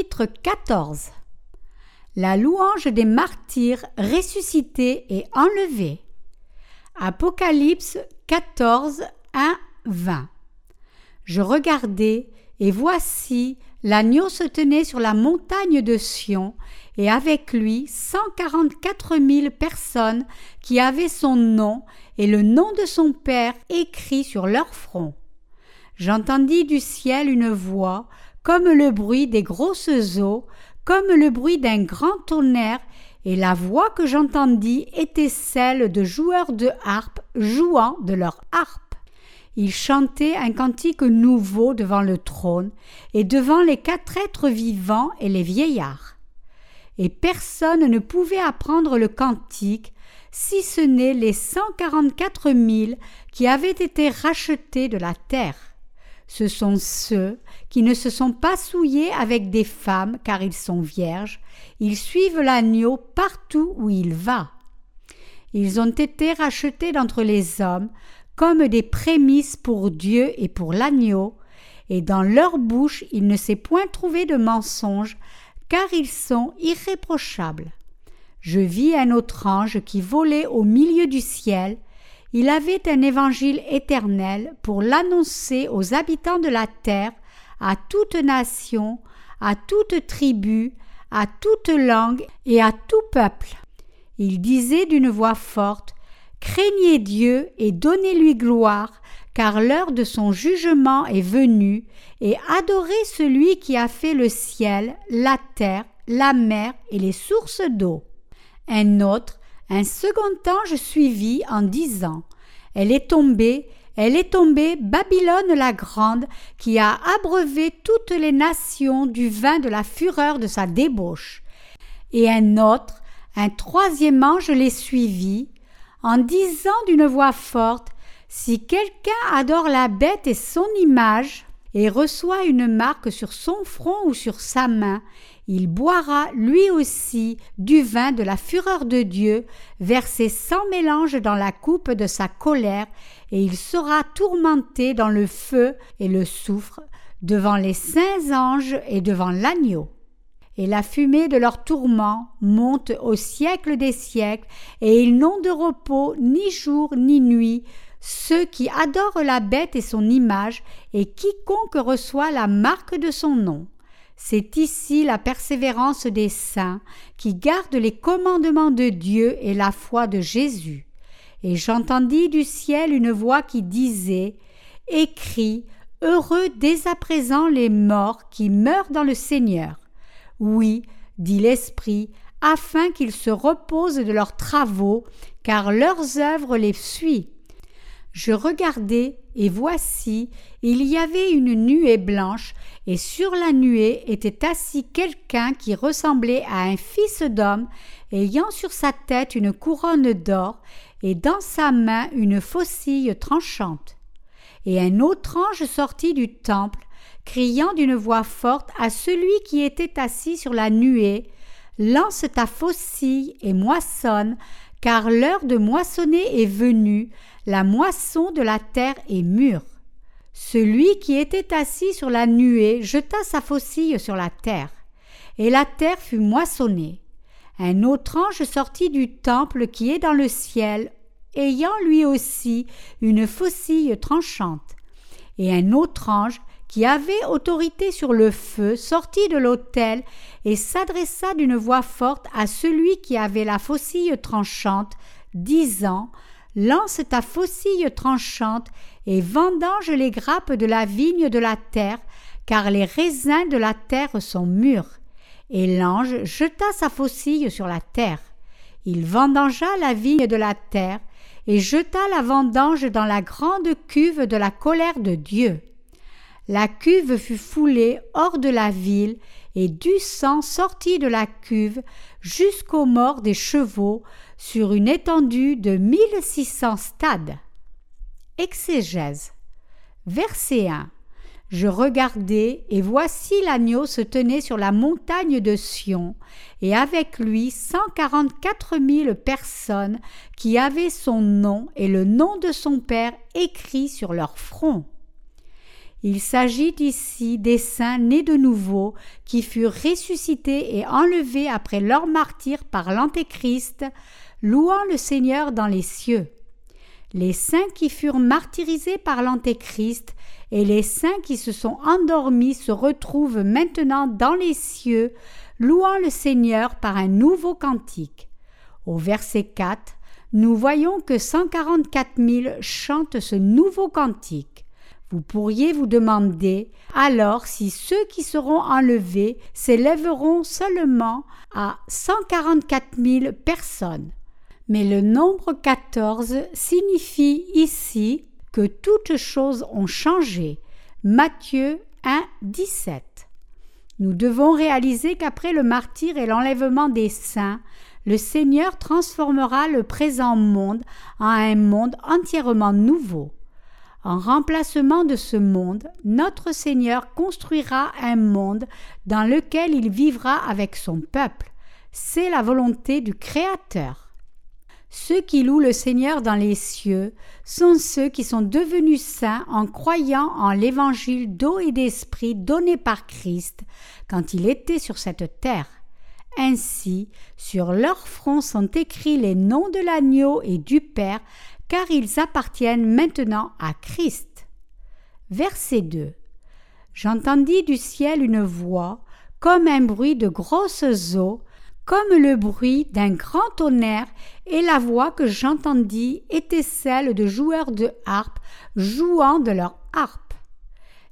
Chapitre 14 La louange des martyrs ressuscités et enlevés. Apocalypse 14, 1, 20. Je regardai, et voici, l'agneau se tenait sur la montagne de Sion, et avec lui cent quarante-quatre mille personnes qui avaient son nom et le nom de son Père écrit sur leur front. J'entendis du ciel une voix comme le bruit des grosses eaux, comme le bruit d'un grand tonnerre, et la voix que j'entendis était celle de joueurs de harpe jouant de leur harpe. Ils chantaient un cantique nouveau devant le trône et devant les quatre êtres vivants et les vieillards. Et personne ne pouvait apprendre le cantique, si ce n'est les cent quarante-quatre mille qui avaient été rachetés de la terre. Ce sont ceux qui ne se sont pas souillés avec des femmes car ils sont vierges, ils suivent l'agneau partout où il va. Ils ont été rachetés d'entre les hommes comme des prémices pour Dieu et pour l'agneau, et dans leur bouche il ne s'est point trouvé de mensonge, car ils sont irréprochables. Je vis un autre ange qui volait au milieu du ciel, il avait un évangile éternel pour l'annoncer aux habitants de la terre, à toute nation, à toute tribu, à toute langue et à tout peuple. Il disait d'une voix forte Craignez Dieu et donnez-lui gloire, car l'heure de son jugement est venue, et adorez celui qui a fait le ciel, la terre, la mer et les sources d'eau. Un autre, un second ange suivit en disant Elle est tombée, elle est tombée, Babylone la grande, qui a abreuvé toutes les nations du vin de la fureur de sa débauche. Et un autre, un troisième ange les suivit, en disant d'une voix forte Si quelqu'un adore la bête et son image, et reçoit une marque sur son front ou sur sa main, il boira lui aussi du vin de la fureur de Dieu, versé sans mélange dans la coupe de sa colère, et il sera tourmenté dans le feu et le soufre, devant les saints anges et devant l'agneau. Et la fumée de leur tourment monte au siècle des siècles, et ils n'ont de repos ni jour ni nuit, ceux qui adorent la bête et son image, et quiconque reçoit la marque de son nom. C'est ici la persévérance des saints qui gardent les commandements de Dieu et la foi de Jésus. Et j'entendis du ciel une voix qui disait Écris, heureux dès à présent les morts qui meurent dans le Seigneur. Oui, dit l'Esprit, afin qu'ils se reposent de leurs travaux, car leurs œuvres les suivent. Je regardai, et voici, il y avait une nuée blanche, et sur la nuée était assis quelqu'un qui ressemblait à un fils d'homme, ayant sur sa tête une couronne d'or, et dans sa main une faucille tranchante. Et un autre ange sortit du temple, criant d'une voix forte à celui qui était assis sur la nuée, Lance ta faucille et moissonne, car l'heure de moissonner est venue, la moisson de la terre est mûre. Celui qui était assis sur la nuée jeta sa faucille sur la terre, et la terre fut moissonnée. Un autre ange sortit du temple qui est dans le ciel, ayant lui aussi une faucille tranchante. Et un autre ange qui avait autorité sur le feu, sortit de l'autel et s'adressa d'une voix forte à celui qui avait la faucille tranchante, disant Lance ta faucille tranchante et vendange les grappes de la vigne de la terre, car les raisins de la terre sont mûrs. Et l'ange jeta sa faucille sur la terre. Il vendangea la vigne de la terre et jeta la vendange dans la grande cuve de la colère de Dieu. La cuve fut foulée hors de la ville, et du sang sortit de la cuve jusqu'aux morts des chevaux sur une étendue de mille six cents stades. Exégèse. Verset 1. Je regardai, et voici l'agneau se tenait sur la montagne de Sion, et avec lui cent quarante-quatre mille personnes qui avaient son nom et le nom de son Père écrit sur leur front. Il s'agit ici des saints nés de nouveau qui furent ressuscités et enlevés après leur martyr par l'Antéchrist, louant le Seigneur dans les cieux. Les saints qui furent martyrisés par l'Antéchrist et les saints qui se sont endormis se retrouvent maintenant dans les cieux, louant le Seigneur par un nouveau cantique. Au verset 4, nous voyons que 144 000 chantent ce nouveau cantique. Vous pourriez vous demander alors si ceux qui seront enlevés s'élèveront seulement à 144 000 personnes. Mais le nombre 14 signifie ici que toutes choses ont changé. Matthieu 1, 17. Nous devons réaliser qu'après le martyr et l'enlèvement des saints, le Seigneur transformera le présent monde en un monde entièrement nouveau. En remplacement de ce monde, notre Seigneur construira un monde dans lequel il vivra avec son peuple. C'est la volonté du Créateur. Ceux qui louent le Seigneur dans les cieux sont ceux qui sont devenus saints en croyant en l'évangile d'eau et d'esprit donné par Christ quand il était sur cette terre. Ainsi, sur leur front sont écrits les noms de l'agneau et du Père, car ils appartiennent maintenant à Christ. Verset 2. J'entendis du ciel une voix, comme un bruit de grosses eaux, comme le bruit d'un grand tonnerre, et la voix que j'entendis était celle de joueurs de harpe jouant de leur harpe.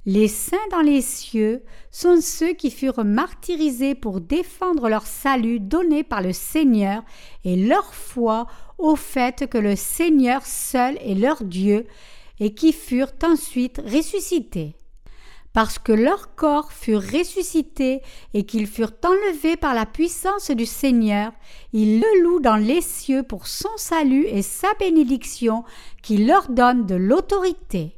Les saints dans les cieux sont ceux qui furent martyrisés pour défendre leur salut donné par le Seigneur et leur foi au fait que le Seigneur seul est leur Dieu et qui furent ensuite ressuscités. Parce que leurs corps furent ressuscités et qu'ils furent enlevés par la puissance du Seigneur, ils le louent dans les cieux pour son salut et sa bénédiction qui leur donne de l'autorité.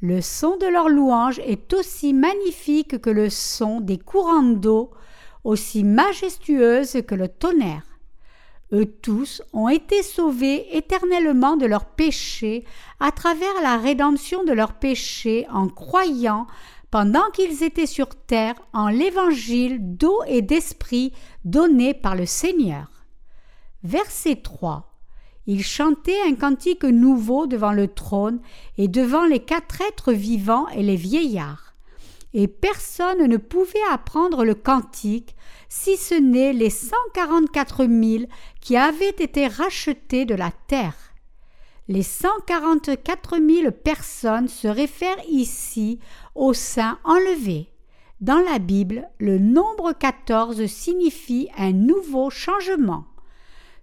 Le son de leur louange est aussi magnifique que le son des courants d'eau, aussi majestueuse que le tonnerre. Eux tous ont été sauvés éternellement de leurs péchés à travers la rédemption de leurs péchés en croyant pendant qu'ils étaient sur terre en l'évangile d'eau et d'esprit donné par le Seigneur. Verset 3 il chantait un cantique nouveau devant le trône et devant les quatre êtres vivants et les vieillards. Et personne ne pouvait apprendre le cantique, si ce n'est les cent quarante-quatre mille qui avaient été rachetés de la terre. Les cent quarante-quatre mille personnes se réfèrent ici aux saints enlevés. Dans la Bible, le nombre quatorze signifie un nouveau changement.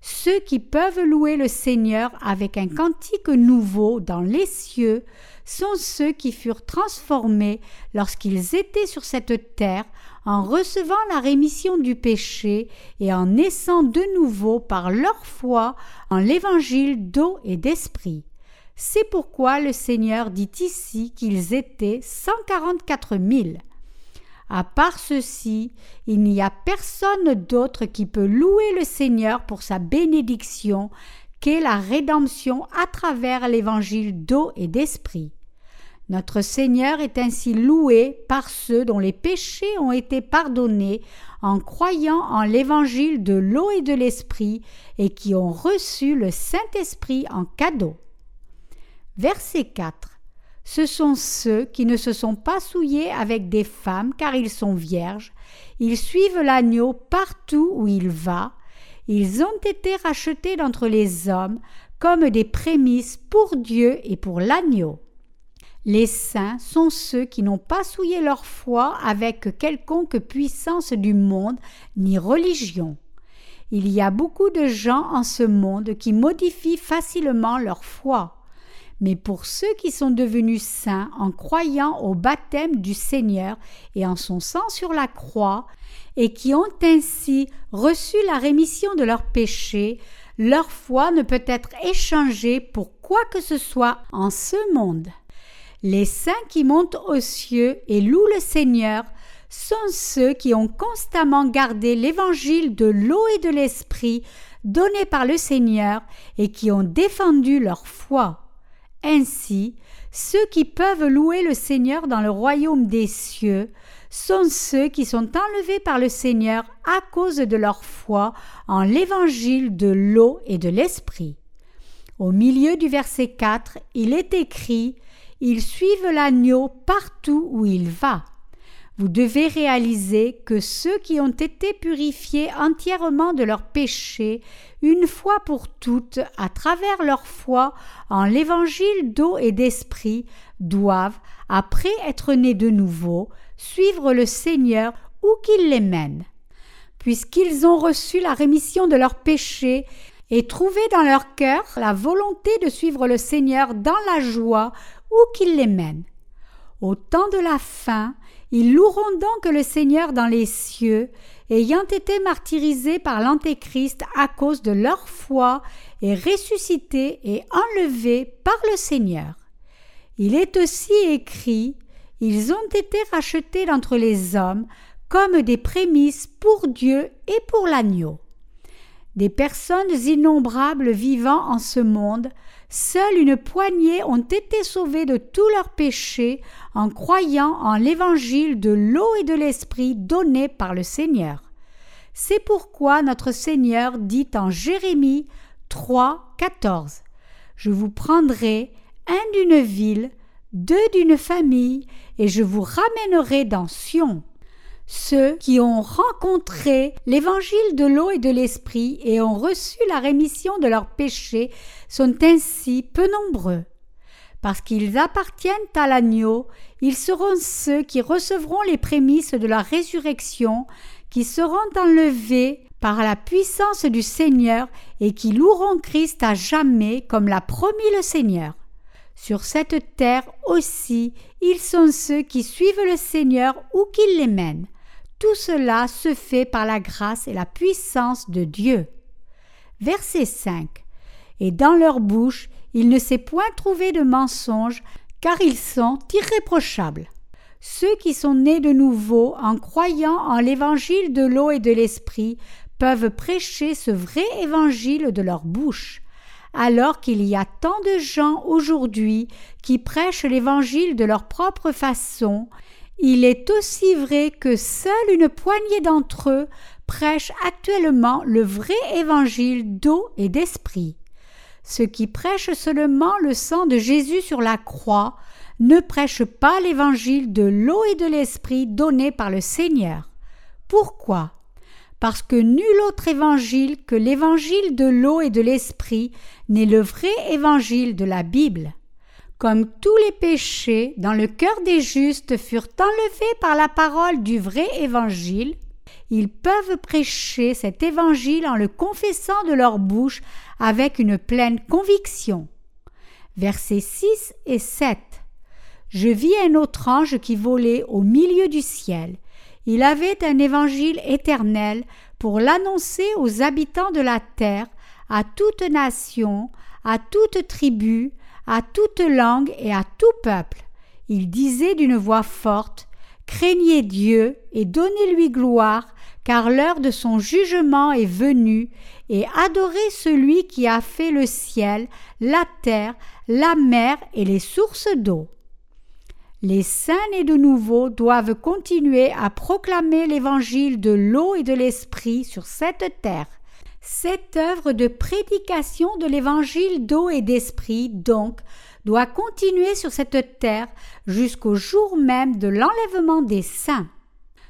Ceux qui peuvent louer le Seigneur avec un cantique nouveau dans les cieux sont ceux qui furent transformés lorsqu'ils étaient sur cette terre en recevant la rémission du péché et en naissant de nouveau par leur foi en l'évangile d'eau et d'esprit. C'est pourquoi le Seigneur dit ici qu'ils étaient cent quarante-quatre mille. À part ceci, il n'y a personne d'autre qui peut louer le Seigneur pour sa bénédiction qu'est la rédemption à travers l'évangile d'eau et d'esprit. Notre Seigneur est ainsi loué par ceux dont les péchés ont été pardonnés en croyant en l'évangile de l'eau et de l'esprit et qui ont reçu le Saint-Esprit en cadeau. Verset 4 ce sont ceux qui ne se sont pas souillés avec des femmes car ils sont vierges, ils suivent l'agneau partout où il va, ils ont été rachetés d'entre les hommes comme des prémices pour Dieu et pour l'agneau. Les saints sont ceux qui n'ont pas souillé leur foi avec quelconque puissance du monde ni religion. Il y a beaucoup de gens en ce monde qui modifient facilement leur foi mais pour ceux qui sont devenus saints en croyant au baptême du Seigneur et en son sang sur la croix, et qui ont ainsi reçu la rémission de leurs péchés, leur foi ne peut être échangée pour quoi que ce soit en ce monde. Les saints qui montent aux cieux et louent le Seigneur sont ceux qui ont constamment gardé l'évangile de l'eau et de l'esprit donné par le Seigneur et qui ont défendu leur foi. Ainsi, ceux qui peuvent louer le Seigneur dans le royaume des cieux sont ceux qui sont enlevés par le Seigneur à cause de leur foi en l'évangile de l'eau et de l'esprit. Au milieu du verset 4, il est écrit Ils suivent l'agneau partout où il va. Vous devez réaliser que ceux qui ont été purifiés entièrement de leurs péchés, une fois pour toutes, à travers leur foi en l'évangile d'eau et d'esprit, doivent, après être nés de nouveau, suivre le Seigneur où qu'il les mène. Puisqu'ils ont reçu la rémission de leurs péchés et trouvé dans leur cœur la volonté de suivre le Seigneur dans la joie où qu'il les mène. Au temps de la fin, ils loueront donc le Seigneur dans les cieux, ayant été martyrisés par l'Antéchrist à cause de leur foi et ressuscités et enlevés par le Seigneur. Il est aussi écrit Ils ont été rachetés d'entre les hommes comme des prémices pour Dieu et pour l'agneau. Des personnes innombrables vivant en ce monde, seule une poignée ont été sauvées de tous leurs péchés en croyant en l'évangile de l'eau et de l'esprit donné par le Seigneur. C'est pourquoi notre Seigneur dit en Jérémie 3, 14 Je vous prendrai un d'une ville, deux d'une famille, et je vous ramènerai dans Sion. Ceux qui ont rencontré l'évangile de l'eau et de l'esprit et ont reçu la rémission de leurs péchés sont ainsi peu nombreux. Parce qu'ils appartiennent à l'agneau, ils seront ceux qui recevront les prémices de la résurrection, qui seront enlevés par la puissance du Seigneur et qui loueront Christ à jamais comme l'a promis le Seigneur. Sur cette terre aussi, ils sont ceux qui suivent le Seigneur où qu'il les mène. Tout cela se fait par la grâce et la puissance de Dieu. Verset 5. Et dans leur bouche, il ne s'est point trouvé de mensonge, car ils sont irréprochables. Ceux qui sont nés de nouveau en croyant en l'évangile de l'eau et de l'esprit peuvent prêcher ce vrai évangile de leur bouche, alors qu'il y a tant de gens aujourd'hui qui prêchent l'évangile de leur propre façon il est aussi vrai que seule une poignée d'entre eux prêchent actuellement le vrai évangile d'eau et d'esprit. Ceux qui prêchent seulement le sang de Jésus sur la croix ne prêchent pas l'évangile de l'eau et de l'esprit donné par le Seigneur. Pourquoi? Parce que nul autre évangile que l'évangile de l'eau et de l'esprit n'est le vrai évangile de la Bible. Comme tous les péchés dans le cœur des justes furent enlevés par la parole du vrai évangile, ils peuvent prêcher cet évangile en le confessant de leur bouche avec une pleine conviction. Versets 6 et 7. Je vis un autre ange qui volait au milieu du ciel. Il avait un évangile éternel pour l'annoncer aux habitants de la terre, à toute nation, à toute tribu, à toute langue et à tout peuple. Il disait d'une voix forte Craignez Dieu et donnez-lui gloire, car l'heure de son jugement est venue, et adorez celui qui a fait le ciel, la terre, la mer et les sources d'eau. Les saints nés de nouveau doivent continuer à proclamer l'évangile de l'eau et de l'esprit sur cette terre. Cette œuvre de prédication de l'évangile d'eau et d'esprit, donc, doit continuer sur cette terre jusqu'au jour même de l'enlèvement des saints.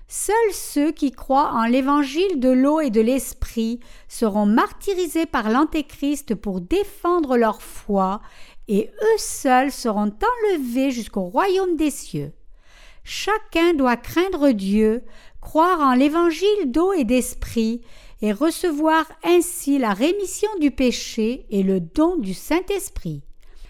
Seuls ceux qui croient en l'évangile de l'eau et de l'esprit seront martyrisés par l'Antéchrist pour défendre leur foi, et eux seuls seront enlevés jusqu'au royaume des cieux. Chacun doit craindre Dieu, croire en l'évangile d'eau et d'esprit, et recevoir ainsi la rémission du péché et le don du Saint-Esprit.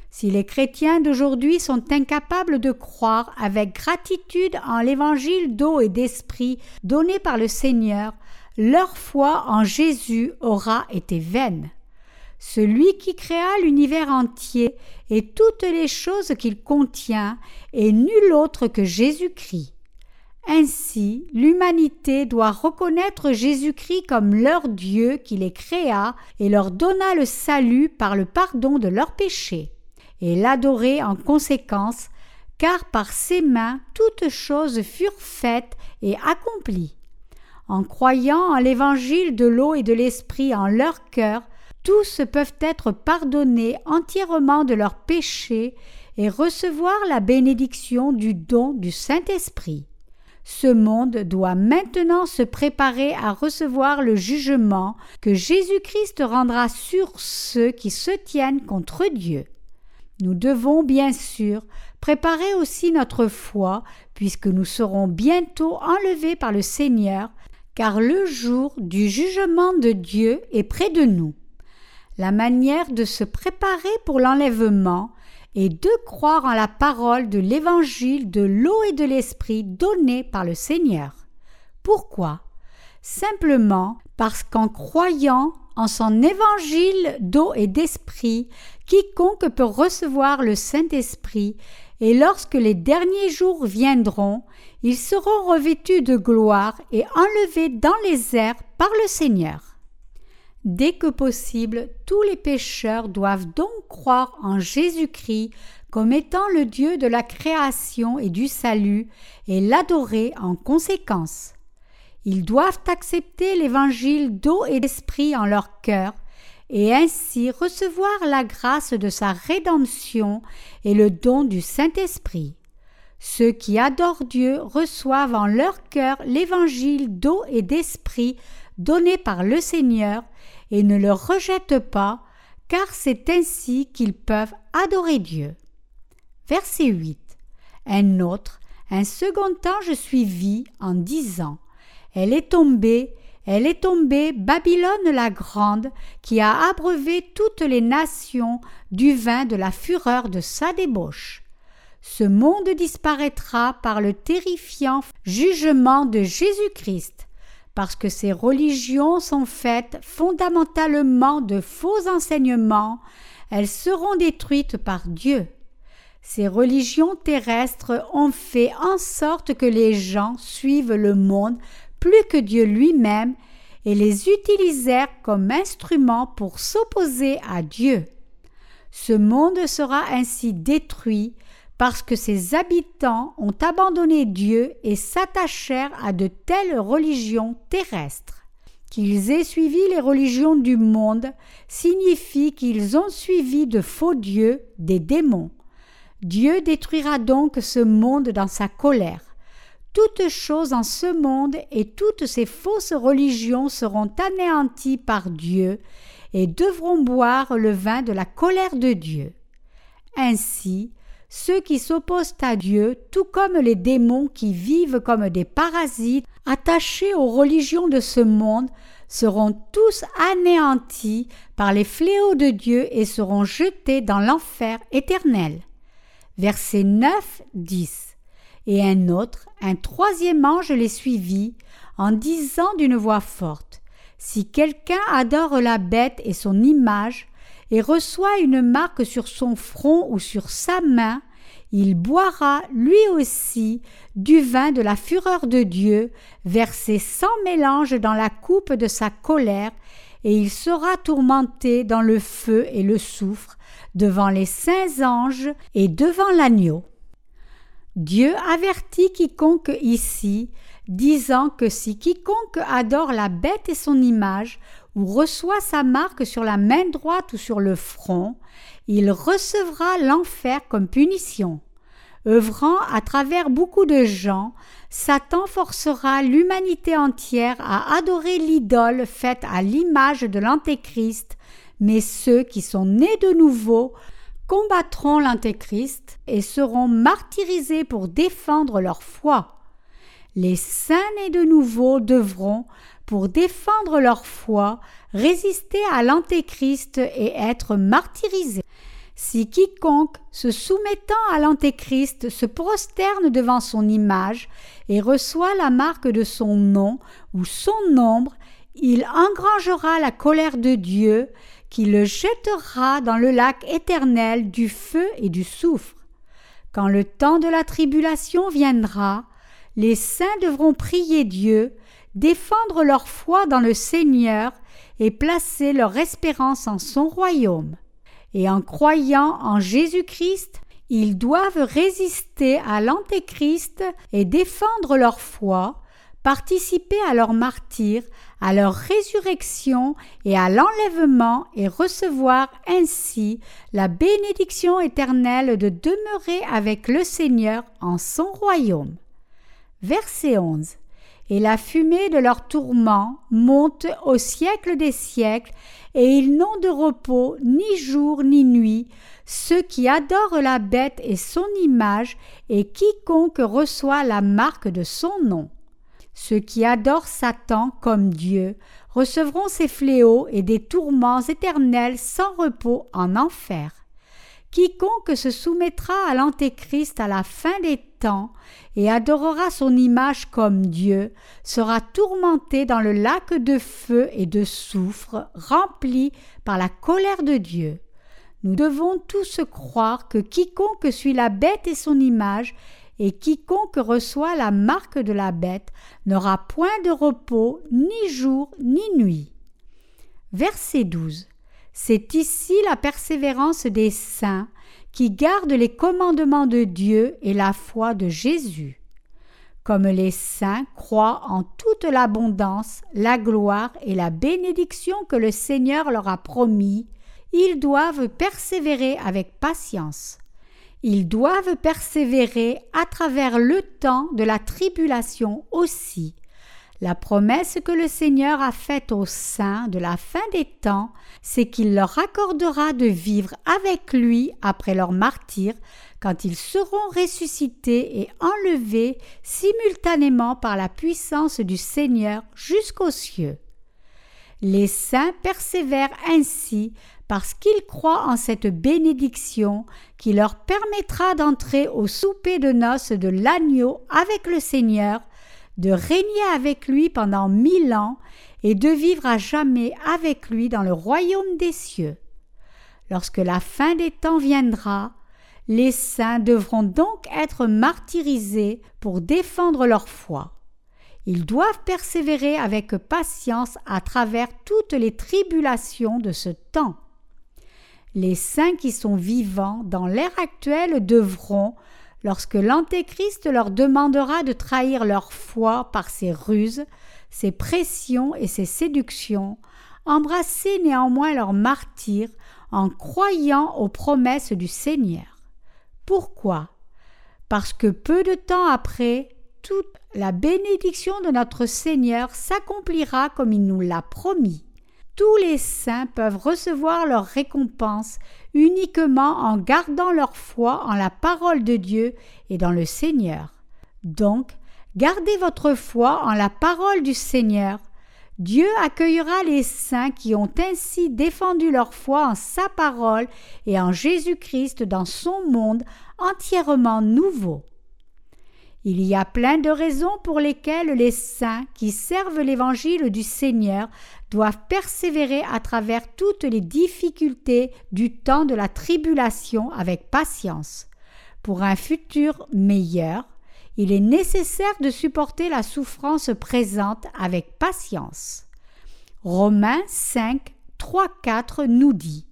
Si les chrétiens d'aujourd'hui sont incapables de croire avec gratitude en l'évangile d'eau et d'esprit donné par le Seigneur, leur foi en Jésus aura été vaine. Celui qui créa l'univers entier et toutes les choses qu'il contient est nul autre que Jésus-Christ. Ainsi, l'humanité doit reconnaître Jésus-Christ comme leur Dieu qui les créa et leur donna le salut par le pardon de leurs péchés. et l'adorer en conséquence, car par ses mains toutes choses furent faites et accomplies. En croyant en l'évangile de l'eau et de l'esprit en leur cœur, tous peuvent être pardonnés entièrement de leurs péchés et recevoir la bénédiction du don du Saint-Esprit. Ce monde doit maintenant se préparer à recevoir le jugement que Jésus-Christ rendra sur ceux qui se tiennent contre Dieu. Nous devons bien sûr préparer aussi notre foi, puisque nous serons bientôt enlevés par le Seigneur, car le jour du jugement de Dieu est près de nous. La manière de se préparer pour l'enlèvement et de croire en la parole de l'évangile de l'eau et de l'esprit donné par le Seigneur. Pourquoi? Simplement parce qu'en croyant en son évangile d'eau et d'esprit, quiconque peut recevoir le Saint-Esprit, et lorsque les derniers jours viendront, ils seront revêtus de gloire et enlevés dans les airs par le Seigneur. Dès que possible, tous les pécheurs doivent donc croire en Jésus-Christ comme étant le Dieu de la création et du salut et l'adorer en conséquence. Ils doivent accepter l'évangile d'eau et d'esprit en leur cœur et ainsi recevoir la grâce de sa rédemption et le don du Saint-Esprit. Ceux qui adorent Dieu reçoivent en leur cœur l'évangile d'eau et d'esprit donné par le Seigneur et ne le rejettent pas, car c'est ainsi qu'ils peuvent adorer Dieu. Verset 8. Un autre, un second ange suivit en disant Elle est tombée, elle est tombée, Babylone la grande, qui a abreuvé toutes les nations du vin de la fureur de sa débauche. Ce monde disparaîtra par le terrifiant jugement de Jésus-Christ, parce que ces religions sont faites fondamentalement de faux enseignements, elles seront détruites par Dieu. Ces religions terrestres ont fait en sorte que les gens suivent le monde plus que Dieu lui-même et les utilisèrent comme instruments pour s'opposer à Dieu. Ce monde sera ainsi détruit parce que ses habitants ont abandonné Dieu et s'attachèrent à de telles religions terrestres. Qu'ils aient suivi les religions du monde signifie qu'ils ont suivi de faux dieux, des démons. Dieu détruira donc ce monde dans sa colère. Toutes choses en ce monde et toutes ces fausses religions seront anéanties par Dieu et devront boire le vin de la colère de Dieu. Ainsi, ceux qui s'opposent à Dieu, tout comme les démons qui vivent comme des parasites attachés aux religions de ce monde, seront tous anéantis par les fléaux de Dieu et seront jetés dans l'enfer éternel. Verset 9, 10. Et un autre, un troisième ange les suivit, en disant d'une voix forte Si quelqu'un adore la bête et son image, et reçoit une marque sur son front ou sur sa main, il boira lui aussi du vin de la fureur de Dieu, versé sans mélange dans la coupe de sa colère, et il sera tourmenté dans le feu et le soufre, devant les saints anges et devant l'agneau. Dieu avertit quiconque ici, disant que si quiconque adore la bête et son image, ou reçoit sa marque sur la main droite ou sur le front, il recevra l'enfer comme punition. Œuvrant à travers beaucoup de gens, Satan forcera l'humanité entière à adorer l'idole faite à l'image de l'Antéchrist, mais ceux qui sont nés de nouveau combattront l'Antéchrist et seront martyrisés pour défendre leur foi. Les saints nés de nouveau devront, pour défendre leur foi, résister à l'Antéchrist et être martyrisés. Si quiconque, se soumettant à l'Antéchrist, se prosterne devant son image et reçoit la marque de son nom ou son nombre, il engrangera la colère de Dieu, qui le jettera dans le lac éternel du feu et du soufre. Quand le temps de la tribulation viendra, les saints devront prier Dieu, défendre leur foi dans le Seigneur et placer leur espérance en son royaume. et en croyant en Jésus-Christ, ils doivent résister à l'Antéchrist et défendre leur foi, participer à leur martyr, à leur résurrection et à l'enlèvement et recevoir ainsi la bénédiction éternelle de demeurer avec le Seigneur en son royaume. Verset 11. Et la fumée de leur tourment monte au siècle des siècles, et ils n'ont de repos ni jour ni nuit, ceux qui adorent la bête et son image, et quiconque reçoit la marque de son nom. Ceux qui adorent Satan comme Dieu recevront ses fléaux et des tourments éternels sans repos en enfer. Quiconque se soumettra à l'Antéchrist à la fin des temps et adorera son image comme Dieu sera tourmenté dans le lac de feu et de soufre rempli par la colère de Dieu. Nous devons tous croire que quiconque suit la bête et son image et quiconque reçoit la marque de la bête n'aura point de repos ni jour ni nuit. Verset 12. C'est ici la persévérance des saints qui gardent les commandements de Dieu et la foi de Jésus. Comme les saints croient en toute l'abondance, la gloire et la bénédiction que le Seigneur leur a promis, ils doivent persévérer avec patience. Ils doivent persévérer à travers le temps de la tribulation aussi. La promesse que le Seigneur a faite aux saints de la fin des temps, c'est qu'il leur accordera de vivre avec lui après leur martyr, quand ils seront ressuscités et enlevés simultanément par la puissance du Seigneur jusqu'aux cieux. Les saints persévèrent ainsi parce qu'ils croient en cette bénédiction qui leur permettra d'entrer au souper de noces de l'agneau avec le Seigneur, de régner avec lui pendant mille ans et de vivre à jamais avec lui dans le royaume des cieux. Lorsque la fin des temps viendra, les saints devront donc être martyrisés pour défendre leur foi. Ils doivent persévérer avec patience à travers toutes les tribulations de ce temps. Les saints qui sont vivants dans l'ère actuelle devront, lorsque l'Antéchrist leur demandera de trahir leur foi par ses ruses, ses pressions et ses séductions, embrasser néanmoins leur martyr en croyant aux promesses du Seigneur. Pourquoi? Parce que peu de temps après, toute la bénédiction de notre Seigneur s'accomplira comme il nous l'a promis tous les saints peuvent recevoir leur récompense uniquement en gardant leur foi en la parole de Dieu et dans le Seigneur. Donc, gardez votre foi en la parole du Seigneur. Dieu accueillera les saints qui ont ainsi défendu leur foi en sa parole et en Jésus-Christ dans son monde entièrement nouveau. Il y a plein de raisons pour lesquelles les saints qui servent l'évangile du Seigneur doivent persévérer à travers toutes les difficultés du temps de la tribulation avec patience. Pour un futur meilleur, il est nécessaire de supporter la souffrance présente avec patience. Romains 5, 3, 4 nous dit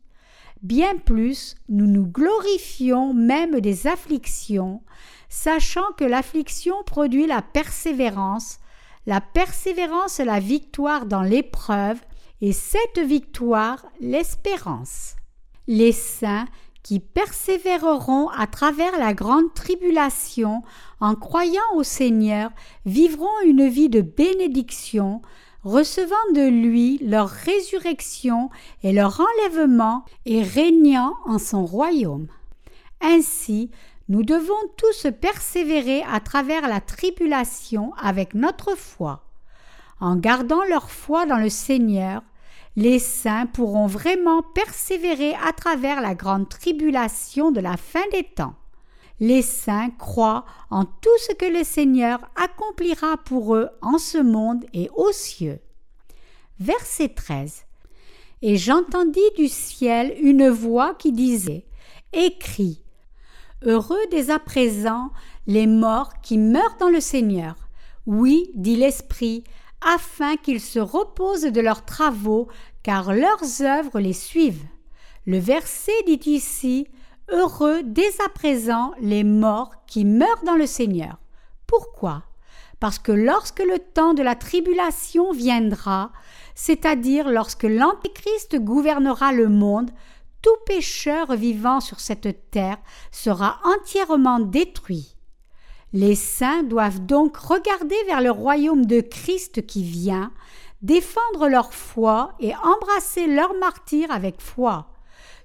Bien plus, nous nous glorifions même des afflictions, sachant que l'affliction produit la persévérance, la persévérance la victoire dans l'épreuve, et cette victoire l'espérance. Les saints qui persévéreront à travers la grande tribulation en croyant au Seigneur vivront une vie de bénédiction, recevant de lui leur résurrection et leur enlèvement et régnant en son royaume. Ainsi, nous devons tous persévérer à travers la tribulation avec notre foi. En gardant leur foi dans le Seigneur, les saints pourront vraiment persévérer à travers la grande tribulation de la fin des temps. Les saints croient en tout ce que le Seigneur accomplira pour eux en ce monde et aux cieux. Verset 13. Et j'entendis du ciel une voix qui disait Écris, Heureux dès à présent les morts qui meurent dans le Seigneur. Oui, dit l'Esprit, afin qu'ils se reposent de leurs travaux, car leurs œuvres les suivent. Le verset dit ici Heureux dès à présent les morts qui meurent dans le Seigneur. Pourquoi? Parce que lorsque le temps de la tribulation viendra, c'est-à-dire lorsque l'Antéchrist gouvernera le monde, tout pécheur vivant sur cette terre sera entièrement détruit. Les saints doivent donc regarder vers le royaume de Christ qui vient, défendre leur foi et embrasser leur martyr avec foi.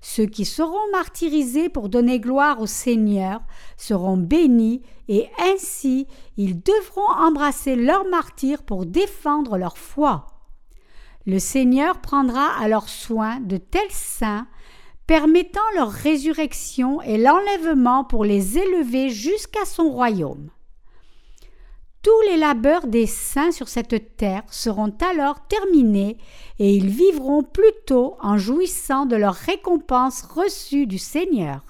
Ceux qui seront martyrisés pour donner gloire au Seigneur seront bénis et ainsi ils devront embrasser leur martyr pour défendre leur foi. Le Seigneur prendra alors soin de tels saints, permettant leur résurrection et l'enlèvement pour les élever jusqu'à son royaume. Tous les labeurs des saints sur cette terre seront alors terminés et ils vivront plutôt en jouissant de leur récompense reçue du Seigneur.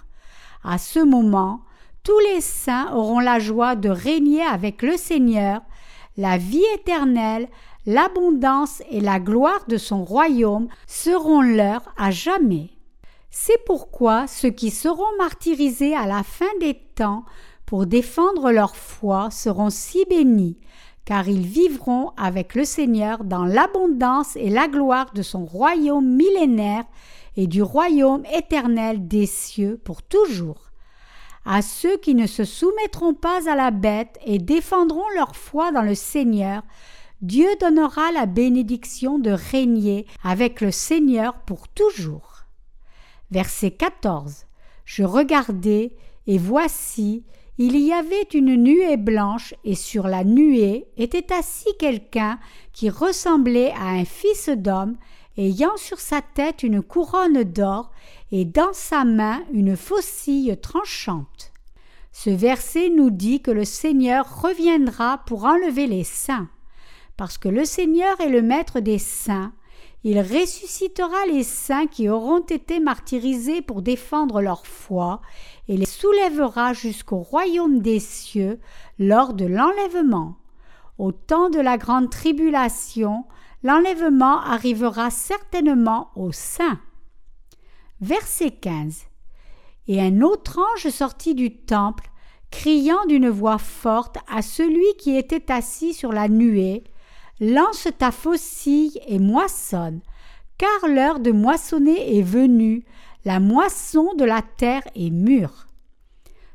À ce moment, tous les saints auront la joie de régner avec le Seigneur, la vie éternelle, l'abondance et la gloire de son royaume seront leurs à jamais. C'est pourquoi ceux qui seront martyrisés à la fin des temps pour défendre leur foi seront si bénis, car ils vivront avec le Seigneur dans l'abondance et la gloire de son royaume millénaire et du royaume éternel des cieux pour toujours. À ceux qui ne se soumettront pas à la bête et défendront leur foi dans le Seigneur, Dieu donnera la bénédiction de régner avec le Seigneur pour toujours. Verset 14. Je regardai, et voici, il y avait une nuée blanche, et sur la nuée était assis quelqu'un qui ressemblait à un fils d'homme, ayant sur sa tête une couronne d'or, et dans sa main une faucille tranchante. Ce verset nous dit que le Seigneur reviendra pour enlever les saints. Parce que le Seigneur est le Maître des saints, il ressuscitera les saints qui auront été martyrisés pour défendre leur foi, et les soulèvera jusqu'au royaume des cieux lors de l'enlèvement. Au temps de la grande tribulation, l'enlèvement arrivera certainement aux saints. Verset 15. Et un autre ange sortit du temple, criant d'une voix forte à celui qui était assis sur la nuée, Lance ta faucille et moissonne, car l'heure de moissonner est venue, la moisson de la terre est mûre.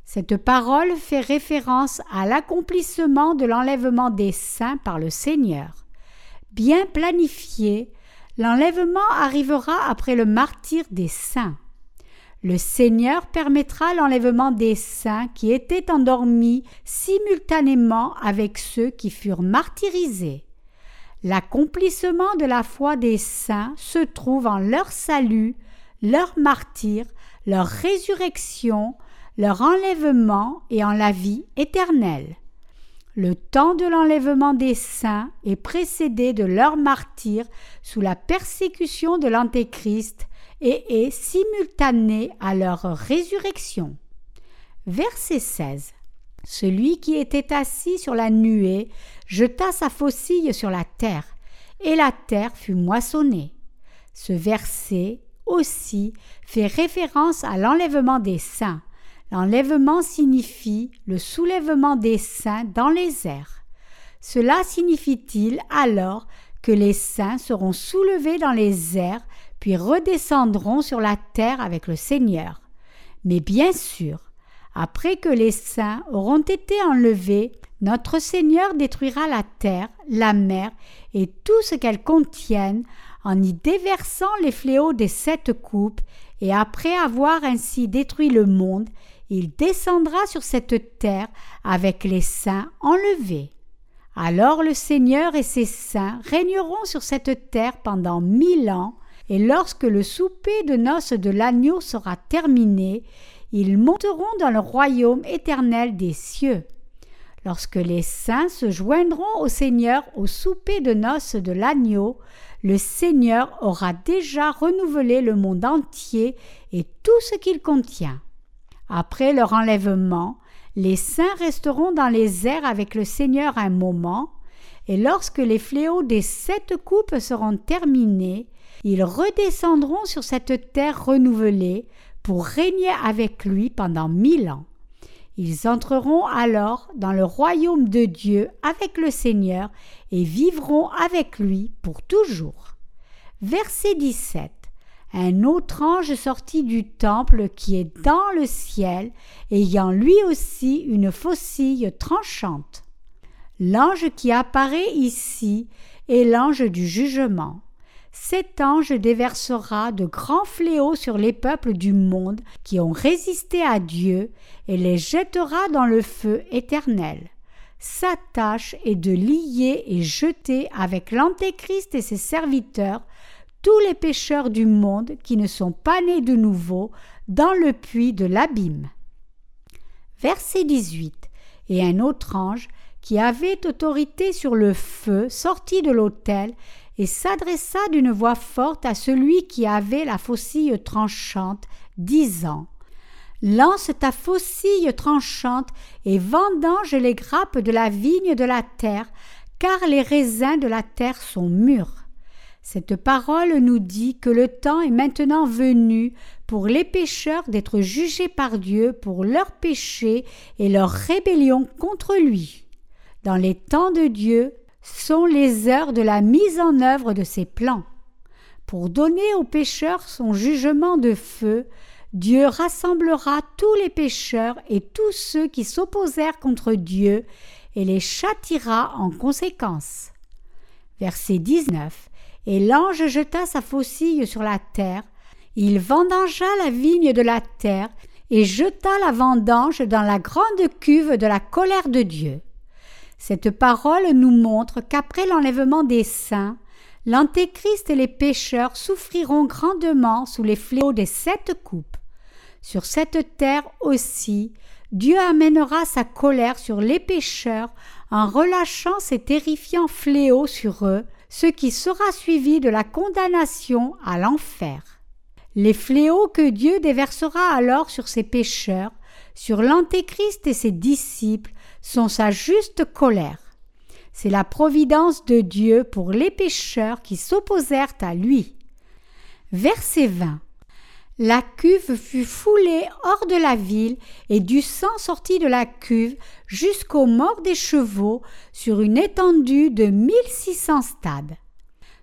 Cette parole fait référence à l'accomplissement de l'enlèvement des saints par le Seigneur. Bien planifié, l'enlèvement arrivera après le martyr des saints. Le Seigneur permettra l'enlèvement des saints qui étaient endormis simultanément avec ceux qui furent martyrisés. L'accomplissement de la foi des saints se trouve en leur salut, leur martyr, leur résurrection, leur enlèvement et en la vie éternelle. Le temps de l'enlèvement des saints est précédé de leur martyr sous la persécution de l'Antéchrist et est simultané à leur résurrection. Verset 16. Celui qui était assis sur la nuée jeta sa faucille sur la terre, et la terre fut moissonnée. Ce verset aussi fait référence à l'enlèvement des saints. L'enlèvement signifie le soulèvement des saints dans les airs. Cela signifie-t-il alors que les saints seront soulevés dans les airs puis redescendront sur la terre avec le Seigneur? Mais bien sûr, après que les saints auront été enlevés, notre Seigneur détruira la terre, la mer et tout ce qu'elles contiennent en y déversant les fléaux des sept coupes, et après avoir ainsi détruit le monde, il descendra sur cette terre avec les saints enlevés. Alors le Seigneur et ses saints régneront sur cette terre pendant mille ans, et lorsque le souper de noces de l'agneau sera terminé, ils monteront dans le royaume éternel des cieux. Lorsque les saints se joindront au Seigneur au souper de noces de l'agneau, le Seigneur aura déjà renouvelé le monde entier et tout ce qu'il contient. Après leur enlèvement, les saints resteront dans les airs avec le Seigneur un moment, et lorsque les fléaux des sept coupes seront terminés, ils redescendront sur cette terre renouvelée pour régner avec lui pendant mille ans. Ils entreront alors dans le royaume de Dieu avec le Seigneur et vivront avec lui pour toujours. Verset 17. Un autre ange sortit du temple qui est dans le ciel, ayant lui aussi une faucille tranchante. L'ange qui apparaît ici est l'ange du jugement. Cet ange déversera de grands fléaux sur les peuples du monde qui ont résisté à Dieu et les jettera dans le feu éternel. Sa tâche est de lier et jeter avec l'Antéchrist et ses serviteurs tous les pécheurs du monde qui ne sont pas nés de nouveau dans le puits de l'abîme. Verset 18. Et un autre ange, qui avait autorité sur le feu, sortit de l'autel et s'adressa d'une voix forte à celui qui avait la faucille tranchante, disant Lance ta faucille tranchante et vendange les grappes de la vigne de la terre, car les raisins de la terre sont mûrs. Cette parole nous dit que le temps est maintenant venu pour les pécheurs d'être jugés par Dieu pour leurs péchés et leur rébellion contre lui. Dans les temps de Dieu sont les heures de la mise en œuvre de ses plans. Pour donner aux pécheurs son jugement de feu, Dieu rassemblera tous les pécheurs et tous ceux qui s'opposèrent contre Dieu et les châtira en conséquence. Verset 19 et l'ange jeta sa faucille sur la terre, il vendangea la vigne de la terre, et jeta la vendange dans la grande cuve de la colère de Dieu. Cette parole nous montre qu'après l'enlèvement des saints, l'Antéchrist et les pécheurs souffriront grandement sous les fléaux des sept coupes. Sur cette terre aussi, Dieu amènera sa colère sur les pécheurs en relâchant ses terrifiants fléaux sur eux, ce qui sera suivi de la condamnation à l'enfer. Les fléaux que Dieu déversera alors sur ses pécheurs, sur l'Antéchrist et ses disciples, sont sa juste colère. C'est la providence de Dieu pour les pécheurs qui s'opposèrent à lui. Verset 20. La cuve fut foulée hors de la ville, et du sang sortit de la cuve jusqu'aux morts des chevaux sur une étendue de mille six cents stades.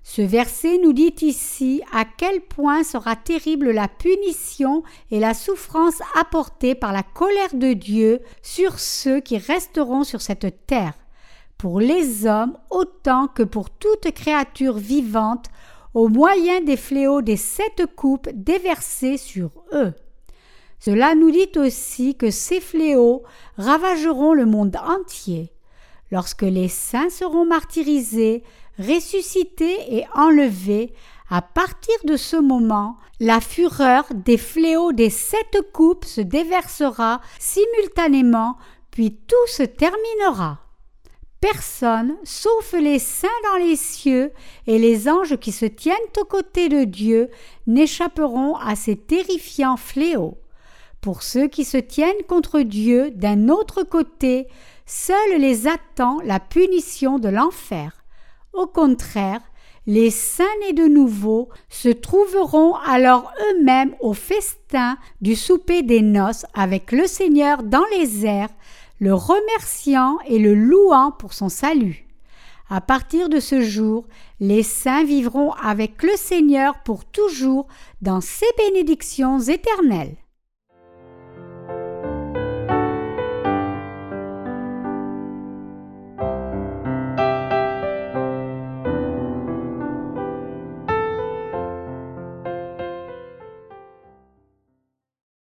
Ce verset nous dit ici à quel point sera terrible la punition et la souffrance apportée par la colère de Dieu sur ceux qui resteront sur cette terre, pour les hommes autant que pour toute créature vivante au moyen des fléaux des sept coupes déversées sur eux. Cela nous dit aussi que ces fléaux ravageront le monde entier. Lorsque les saints seront martyrisés, ressuscités et enlevés, à partir de ce moment, la fureur des fléaux des sept coupes se déversera simultanément, puis tout se terminera. Personne, sauf les saints dans les cieux et les anges qui se tiennent aux côtés de Dieu, n'échapperont à ces terrifiants fléaux. Pour ceux qui se tiennent contre Dieu d'un autre côté, seul les attend la punition de l'enfer. Au contraire, les saints nés de nouveau se trouveront alors eux-mêmes au festin du souper des noces avec le Seigneur dans les airs, le remerciant et le louant pour son salut. À partir de ce jour, les saints vivront avec le Seigneur pour toujours dans ses bénédictions éternelles.